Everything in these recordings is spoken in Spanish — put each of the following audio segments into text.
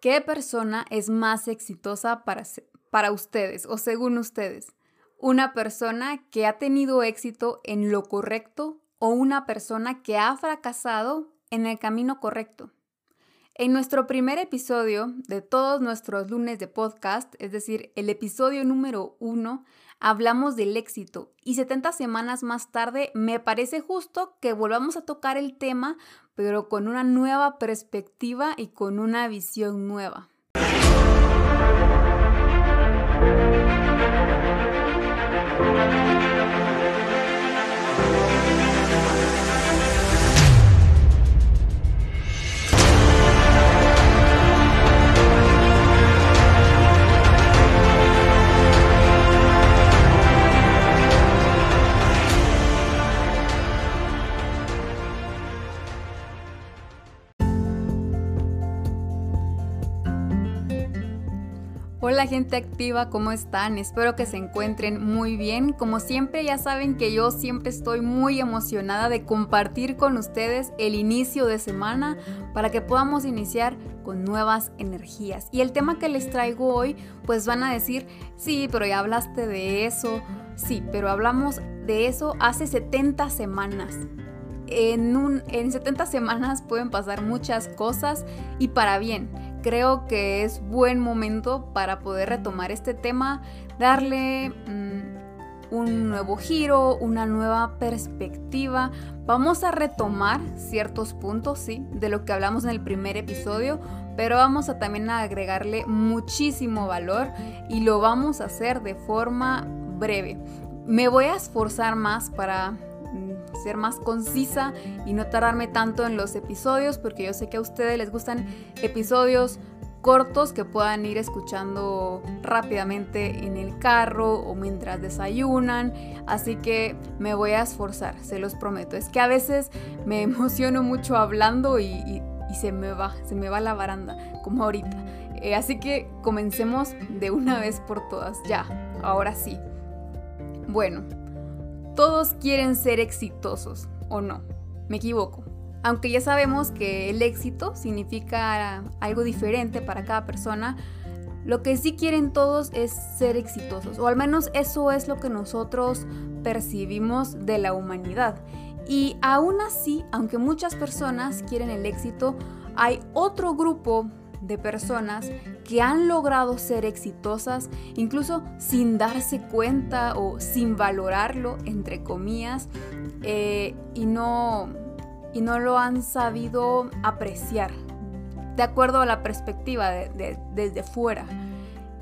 ¿Qué persona es más exitosa para, para ustedes o según ustedes? ¿Una persona que ha tenido éxito en lo correcto o una persona que ha fracasado en el camino correcto? En nuestro primer episodio de todos nuestros lunes de podcast, es decir, el episodio número uno, hablamos del éxito y 70 semanas más tarde me parece justo que volvamos a tocar el tema, pero con una nueva perspectiva y con una visión nueva. Hola gente activa, ¿cómo están? Espero que se encuentren muy bien. Como siempre ya saben que yo siempre estoy muy emocionada de compartir con ustedes el inicio de semana para que podamos iniciar con nuevas energías. Y el tema que les traigo hoy, pues van a decir, sí, pero ya hablaste de eso. Sí, pero hablamos de eso hace 70 semanas. En, un, en 70 semanas pueden pasar muchas cosas y para bien creo que es buen momento para poder retomar este tema, darle mm, un nuevo giro, una nueva perspectiva. Vamos a retomar ciertos puntos, sí, de lo que hablamos en el primer episodio, pero vamos a también agregarle muchísimo valor y lo vamos a hacer de forma breve. Me voy a esforzar más para ser más concisa y no tardarme tanto en los episodios, porque yo sé que a ustedes les gustan episodios cortos que puedan ir escuchando rápidamente en el carro o mientras desayunan. Así que me voy a esforzar, se los prometo. Es que a veces me emociono mucho hablando y, se me va, se me va la baranda, como ahorita. Eh, así que comencemos de una vez por todas, ya, ahora sí. Bueno, todos quieren ser exitosos, ¿o no? Me equivoco. Aunque ya sabemos que el éxito significa algo diferente para cada persona, lo que sí quieren todos es ser exitosos, o al menos eso es lo que nosotros percibimos de la humanidad. Y aún así, aunque muchas personas quieren el éxito, hay otro grupo de personas que han logrado ser exitosas incluso sin darse cuenta o sin valorarlo, entre comillas, eh, y, no, y no lo han sabido apreciar de acuerdo a la perspectiva desde fuera.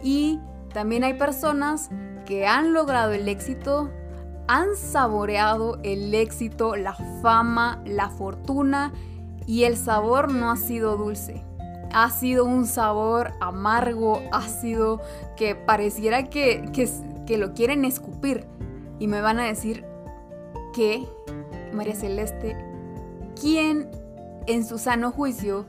Y también hay personas que han logrado el éxito, han saboreado el éxito, la fama, la fortuna y el sabor no ha sido dulce ha sido un sabor amargo, ácido, que pareciera que, que, lo quieren escupir. Y me van a decir que, María Celeste, ¿quién en su sano juicio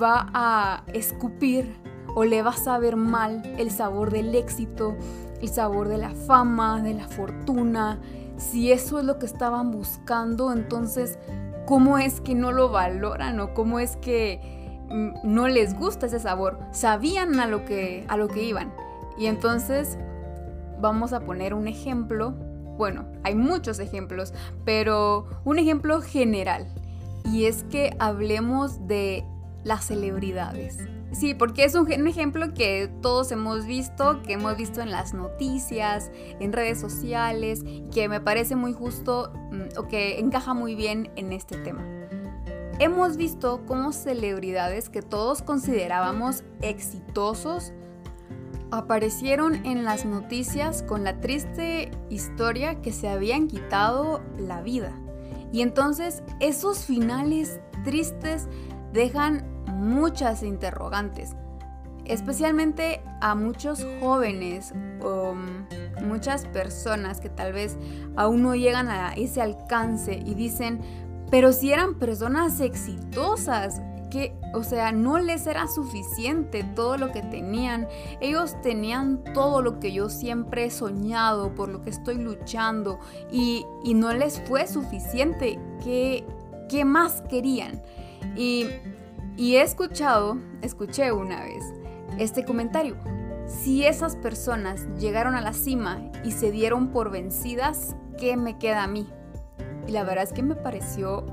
va a escupir o le va a saber mal el sabor del éxito, el sabor de la fama, de la fortuna? Si eso es lo que estaban buscando, entonces, ¿cómo es que no lo valoran o cómo es que no les gusta ese sabor, sabían a lo que, a lo que iban. Y entonces vamos a poner un ejemplo, bueno, hay muchos ejemplos, pero un ejemplo general. Y es que hablemos de las celebridades. Sí, porque es un, ejemplo que todos hemos visto, que hemos visto en las noticias, en redes sociales, que me parece muy justo mm, o que encaja muy bien en este tema. Hemos visto cómo celebridades que todos considerábamos exitosos aparecieron en las noticias con la triste historia que se habían quitado la vida. Y entonces esos finales tristes dejan muchas interrogantes, especialmente a muchos jóvenes o muchas personas que tal vez aún no llegan a ese alcance y dicen, pero si eran personas exitosas, que, o sea, no les era suficiente todo lo que tenían. Ellos tenían todo lo que yo siempre he soñado, por lo que estoy luchando, y, no les fue suficiente. ¿Qué, qué más querían? Y Y he escuchado, escuché una vez, este comentario. Si esas personas llegaron a la cima y se dieron por vencidas, ¿qué me queda a mí? Y la verdad es que me pareció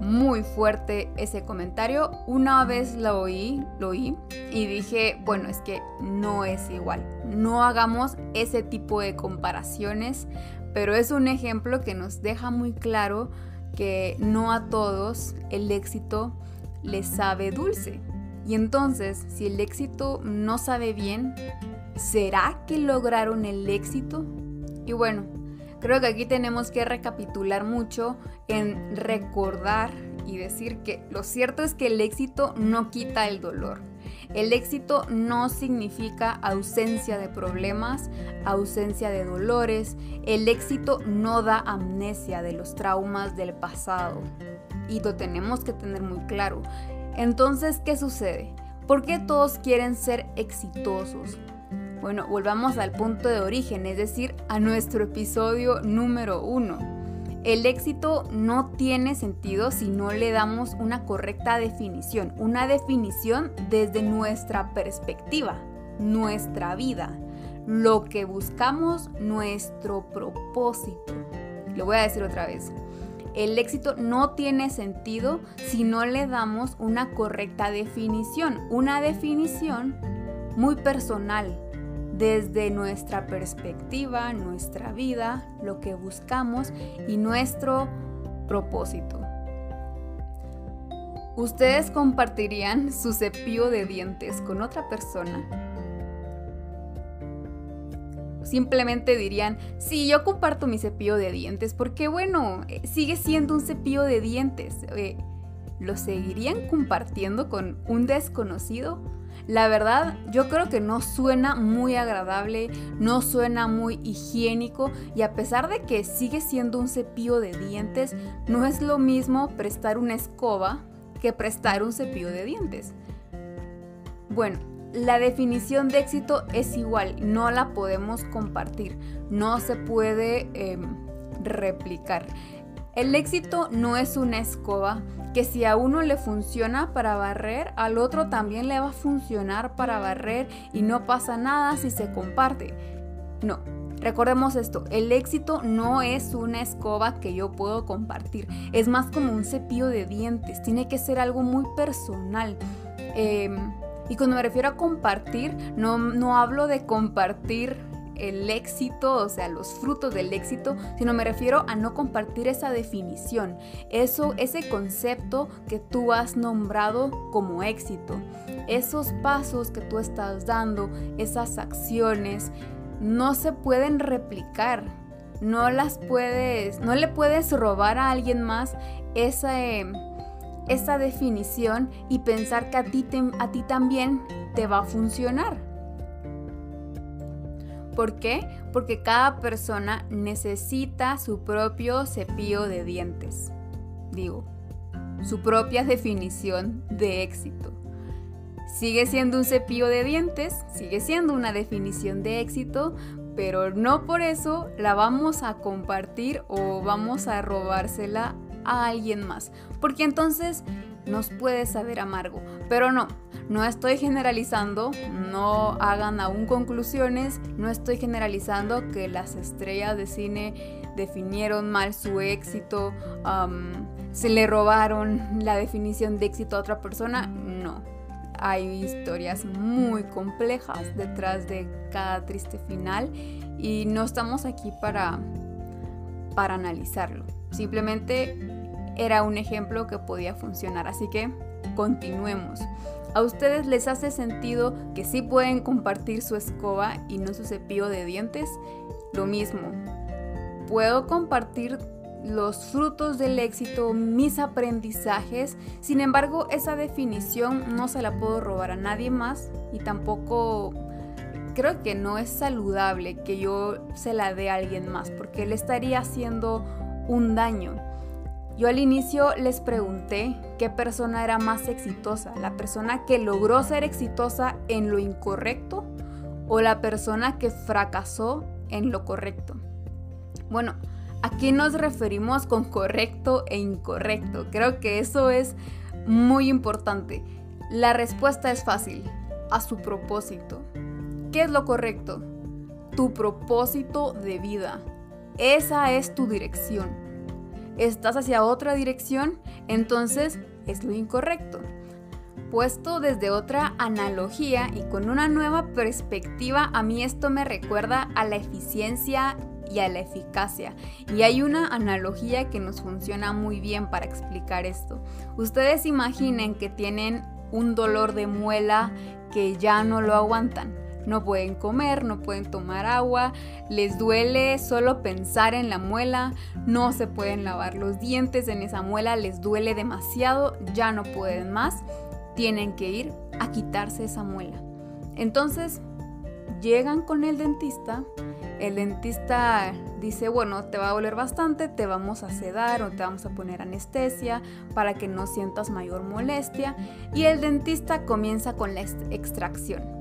muy fuerte ese comentario. Una vez lo oí, lo oí y dije, bueno, es que no es igual. No hagamos ese tipo de comparaciones, pero es un ejemplo que nos deja muy claro que no a todos el éxito les sabe dulce. Y entonces, si el éxito no sabe bien, ¿será que lograron el éxito? Y bueno, creo que aquí tenemos que recapitular mucho en recordar y decir que lo cierto es que el éxito no quita el dolor. El éxito no significa ausencia de problemas, ausencia de dolores. El éxito no da amnesia de los traumas del pasado. Y lo tenemos que tener muy claro. Entonces, ¿qué sucede? ¿Por qué todos quieren ser exitosos? Bueno, volvamos al punto de origen, es decir, a nuestro episodio número uno. El éxito no tiene sentido si no le damos una correcta definición, una definición desde nuestra perspectiva, nuestra vida, lo que buscamos, nuestro propósito. Lo voy a decir otra vez. El éxito no tiene sentido si no le damos una correcta definición, una definición muy personal, desde nuestra perspectiva, nuestra vida, lo que buscamos y nuestro propósito. ¿Ustedes compartirían su cepillo de dientes con otra persona? Simplemente dirían, sí, yo comparto mi cepillo de dientes porque bueno, eh, sigue siendo un cepillo de dientes. Eh, ¿Lo seguirían compartiendo con un desconocido? La verdad, yo creo que no suena muy agradable, no suena muy higiénico y a pesar de que sigue siendo un cepillo de dientes, no es lo mismo prestar una escoba que prestar un cepillo de dientes. Bueno, la definición de éxito es igual, no la podemos compartir, no se puede em, replicar. El éxito no es una escoba que si a uno le funciona para barrer, al otro también le va a funcionar para barrer y no pasa nada si se comparte. No, Recordemos esto, el éxito no es una escoba que yo puedo compartir, es más como un cepillo de dientes, tiene que ser algo muy personal. Em, y cuando me refiero a compartir, no, no hablo de compartir el éxito, o sea, los frutos del éxito, sino me refiero a no compartir esa definición, eso, ese concepto que tú has nombrado como éxito. Esos pasos que tú estás dando, esas acciones, no se pueden replicar. No las puedes, no le puedes robar a alguien más esa, esa definición y pensar que a ti, a ti también te va a funcionar. ¿Por qué? Porque cada persona necesita su propio cepillo de dientes. Digo, su propia definición de éxito. Sigue siendo un cepillo de dientes, sigue siendo una definición de éxito, pero no por eso la vamos a compartir o vamos a robársela a alguien más. Porque entonces nos puede saber amargo. Pero no, no estoy generalizando, no hagan aún conclusiones, no estoy generalizando que las estrellas de cine definieron mal su éxito, se le robaron la definición de éxito a otra persona, no. Hay historias muy complejas detrás de cada triste final y no estamos aquí para, para analizarlo. Simplemente era un ejemplo que podía funcionar. Así que continuemos. ¿A ustedes les hace sentido que sí pueden compartir su escoba y no su cepillo de dientes? Lo mismo. Puedo compartir los frutos del éxito, mis aprendizajes. Sin embargo, esa definición no se la puedo robar a nadie más y tampoco creo que no es saludable que yo se la dé a alguien más porque le estaría haciendo un daño. Yo al inicio les pregunté qué persona era más exitosa, la persona que logró ser exitosa en lo incorrecto o la persona que fracasó en lo correcto. Bueno, ¿a qué nos referimos con correcto e incorrecto? Creo que eso es muy importante, la respuesta es fácil, a su propósito. ¿Qué es lo correcto? Tu propósito de vida. Esa es tu dirección. ¿Estás hacia otra dirección? Entonces es lo incorrecto. Puesto desde otra analogía y con una nueva perspectiva, a mí esto me recuerda a la eficiencia y a la eficacia. Y hay una analogía que nos funciona muy bien para explicar esto. Ustedes imaginen que tienen un dolor de muela que ya no lo aguantan. No pueden comer, no pueden tomar agua, les duele solo pensar en la muela, no se pueden lavar los dientes en esa muela, les duele demasiado, ya no pueden más, tienen que ir a quitarse esa muela. Entonces, llegan con el dentista, el dentista dice, bueno, te va a doler bastante, te vamos a sedar o te vamos a poner anestesia para que no sientas mayor molestia. Y el dentista comienza con la extracción.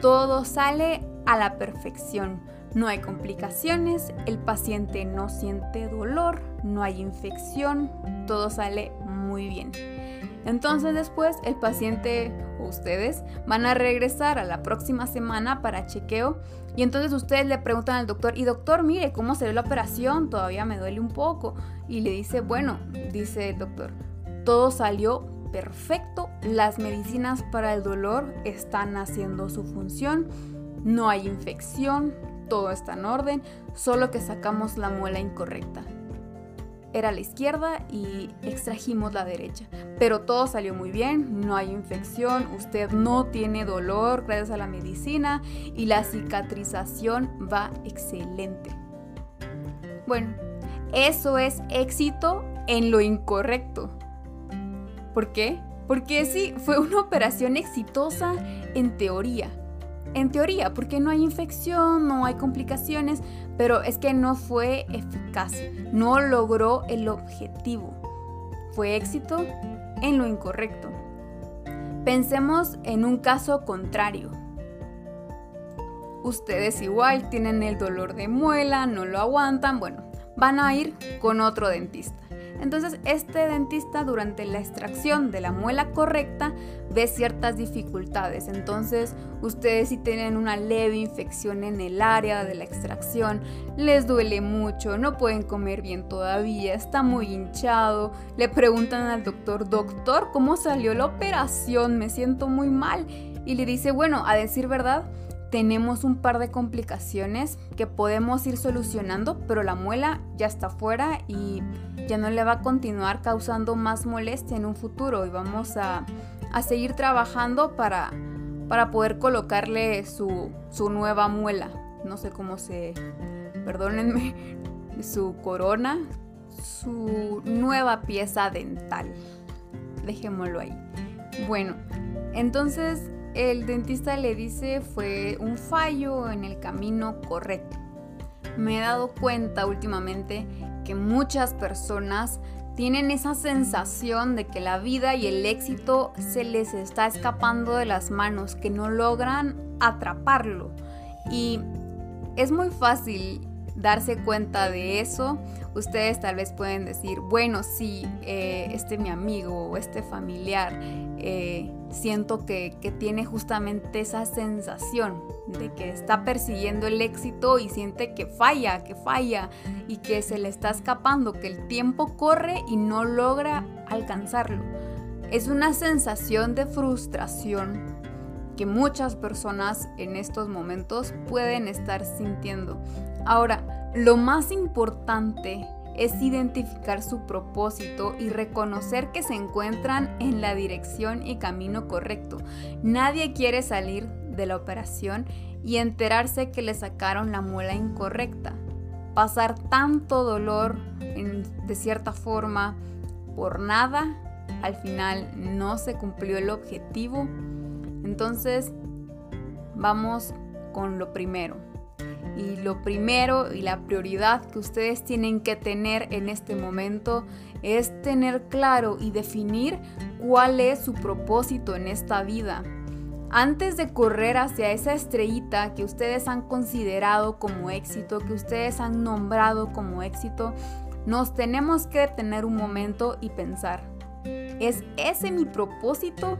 Todo sale a la perfección. No hay complicaciones, el paciente no siente dolor, no hay infección, todo sale muy bien. Entonces después el paciente o ustedes van a regresar a la próxima semana para chequeo y entonces ustedes le preguntan al doctor, y doctor, mire, ¿cómo se ve la operación? Todavía me duele un poco. Y le dice, bueno, dice el doctor, todo salió perfecto, las medicinas para el dolor están haciendo su función, no hay infección, todo está en orden, solo que sacamos la muela incorrecta era la izquierda y extrajimos la derecha. Pero todo salió muy bien, no hay infección, usted no tiene dolor gracias a la medicina y la cicatrización va excelente. Bueno, eso es éxito en lo incorrecto. ¿Por qué? Porque sí, fue una operación exitosa en teoría, en teoría, porque no hay infección, no hay complicaciones, pero es que no fue eficaz, no logró el objetivo. Fue éxito en lo incorrecto. Pensemos en un caso contrario. Ustedes igual tienen el dolor de muela, no lo aguantan, bueno, van a ir con otro dentista. Entonces, este dentista durante la extracción de la muela correcta ve ciertas dificultades. Entonces, ustedes si tienen una leve infección en el área de la extracción, les duele mucho, no pueden comer bien todavía, está muy hinchado, le preguntan al doctor, doctor, ¿cómo salió la operación? Me siento muy mal. Y le dice, bueno, a decir verdad, tenemos un par de complicaciones que podemos ir solucionando, pero la muela ya está fuera y ya no le va a continuar causando más molestia en un futuro y vamos a, seguir trabajando para, para poder colocarle su, su nueva muela. No sé cómo se, perdónenme, su corona, su nueva pieza dental. Dejémoslo ahí. Bueno, entonces el dentista le dice fue un fallo en el camino correcto. Me he dado cuenta últimamente que muchas personas tienen esa sensación de que la vida y el éxito se les está escapando de las manos, que no logran atraparlo. Y es muy fácil darse cuenta de eso. Ustedes tal vez pueden decir, bueno, sí, eh, este mi amigo o este familiar eh, siento que, tiene justamente esa sensación de que está persiguiendo el éxito y siente que falla, que falla y que se le está escapando, que el tiempo corre y no logra alcanzarlo. Es una sensación de frustración que muchas personas en estos momentos pueden estar sintiendo. Ahora, lo más importante es identificar su propósito y reconocer que se encuentran en la dirección y camino correcto. Nadie quiere salir de la operación y enterarse que le sacaron la muela incorrecta. Pasar tanto dolor de cierta forma por nada, al final no se cumplió el objetivo. Entonces, vamos con lo primero y lo primero y la prioridad que ustedes tienen que tener en este momento es tener claro y definir cuál es su propósito en esta vida. Antes de correr hacia esa estrellita que ustedes han considerado como éxito, que ustedes han nombrado como éxito, nos tenemos que detener un momento y pensar, ¿Es ese mi propósito?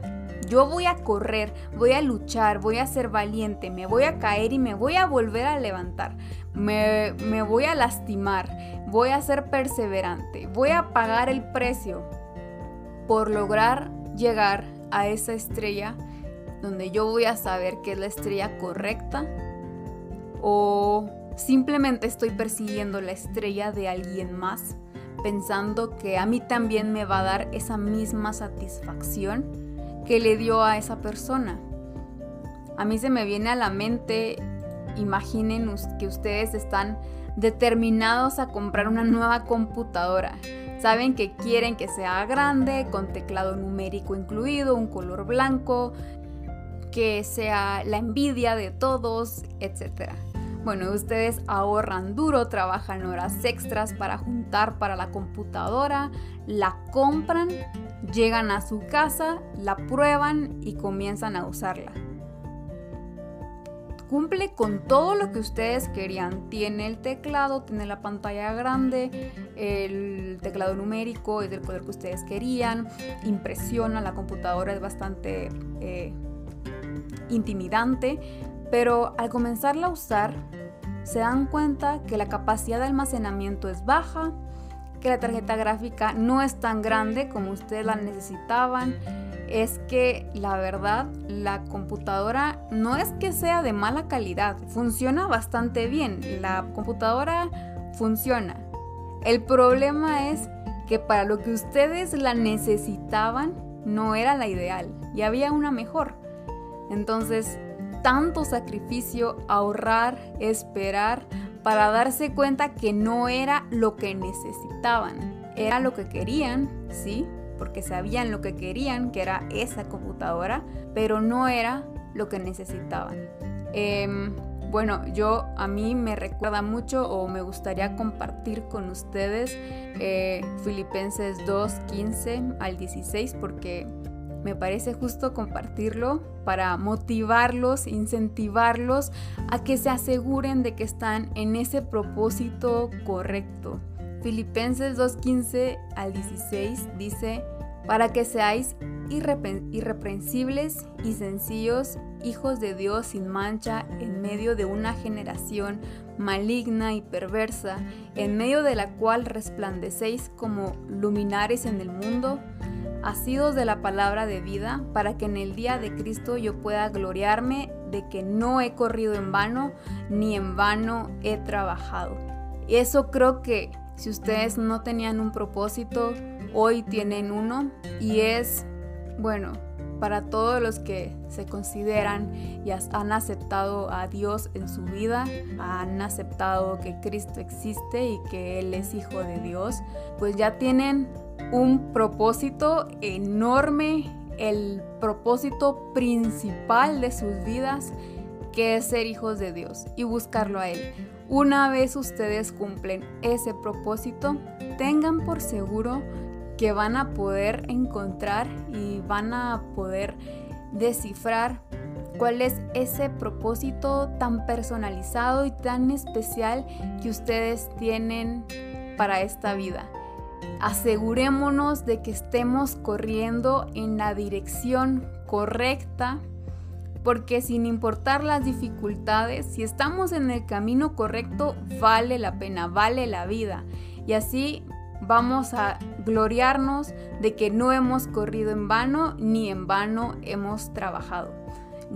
Yo voy a correr, voy a luchar, voy a ser valiente, me voy a caer y me voy a volver a levantar. Me, voy a lastimar, voy a ser perseverante, voy a pagar el precio por lograr llegar a esa estrella donde yo voy a saber que es la estrella correcta o simplemente estoy persiguiendo la estrella de alguien más pensando que a mí también me va a dar esa misma satisfacción que le dio a esa persona. A mí se me viene a la mente, imaginen que ustedes están determinados a comprar una nueva computadora. Saben que quieren que sea grande, con teclado numérico incluido, un color blanco, que sea la envidia de todos, etc. Bueno, ustedes ahorran duro, trabajan horas extras para juntar para la computadora, la compran, llegan a su casa, la prueban y comienzan a usarla. Cumple con todo lo que ustedes querían. Tiene el teclado, tiene la pantalla grande, el teclado numérico es del poder que ustedes querían, impresiona, la computadora es bastante eh, intimidante, pero al comenzarla a usar se dan cuenta que la capacidad de almacenamiento es baja, que la tarjeta gráfica no es tan grande como ustedes la necesitaban, es que la verdad la computadora no es que sea de mala calidad, funciona bastante bien, la computadora funciona. El problema es que para lo que ustedes la necesitaban no era la ideal y había una mejor. Entonces, tanto sacrificio, ahorrar, esperar, para darse cuenta que no era lo que necesitaban. Era lo que querían, sí, porque sabían lo que querían, que era esa computadora, pero no era lo que necesitaban. Em, bueno, yo a mí me recuerda mucho o me gustaría compartir con ustedes eh, Filipenses 2, 15 al 16 porque me parece justo compartirlo para motivarlos, incentivarlos a que se aseguren de que están en ese propósito correcto. Filipenses 2.15 al 16 dice, para que seáis irreprensibles y sencillos, hijos de Dios sin mancha, en medio de una generación maligna y perversa, en medio de la cual resplandecéis como luminares en el mundo, asidos de la palabra de vida, para que en el día de Cristo yo pueda gloriarme de que no he corrido en vano, ni en vano he trabajado. Eso creo que si ustedes no tenían un propósito, hoy tienen uno y es, bueno, para todos los que se consideran y han aceptado a Dios en su vida, han aceptado que Cristo existe y que Él es Hijo de Dios, pues ya tienen un propósito enorme, el propósito principal de sus vidas, que es ser hijos de Dios y buscarlo a Él. Una vez ustedes cumplen ese propósito, tengan por seguro que van a poder encontrar y van a poder descifrar cuál es ese propósito tan personalizado y tan especial que ustedes tienen para esta vida. Asegurémonos de que estemos corriendo en la dirección correcta, porque sin importar las dificultades, si estamos en el camino correcto, vale la pena, vale la vida. Y así vamos a gloriarnos de que no hemos corrido en vano ni en vano hemos trabajado.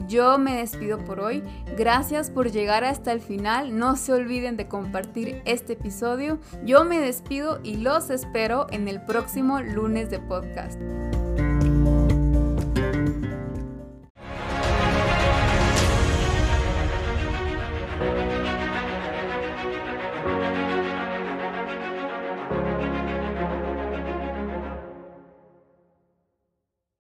Yo me despido por hoy. Gracias por llegar hasta el final. No se olviden de compartir este episodio. Yo me despido y los espero en el próximo lunes de podcast.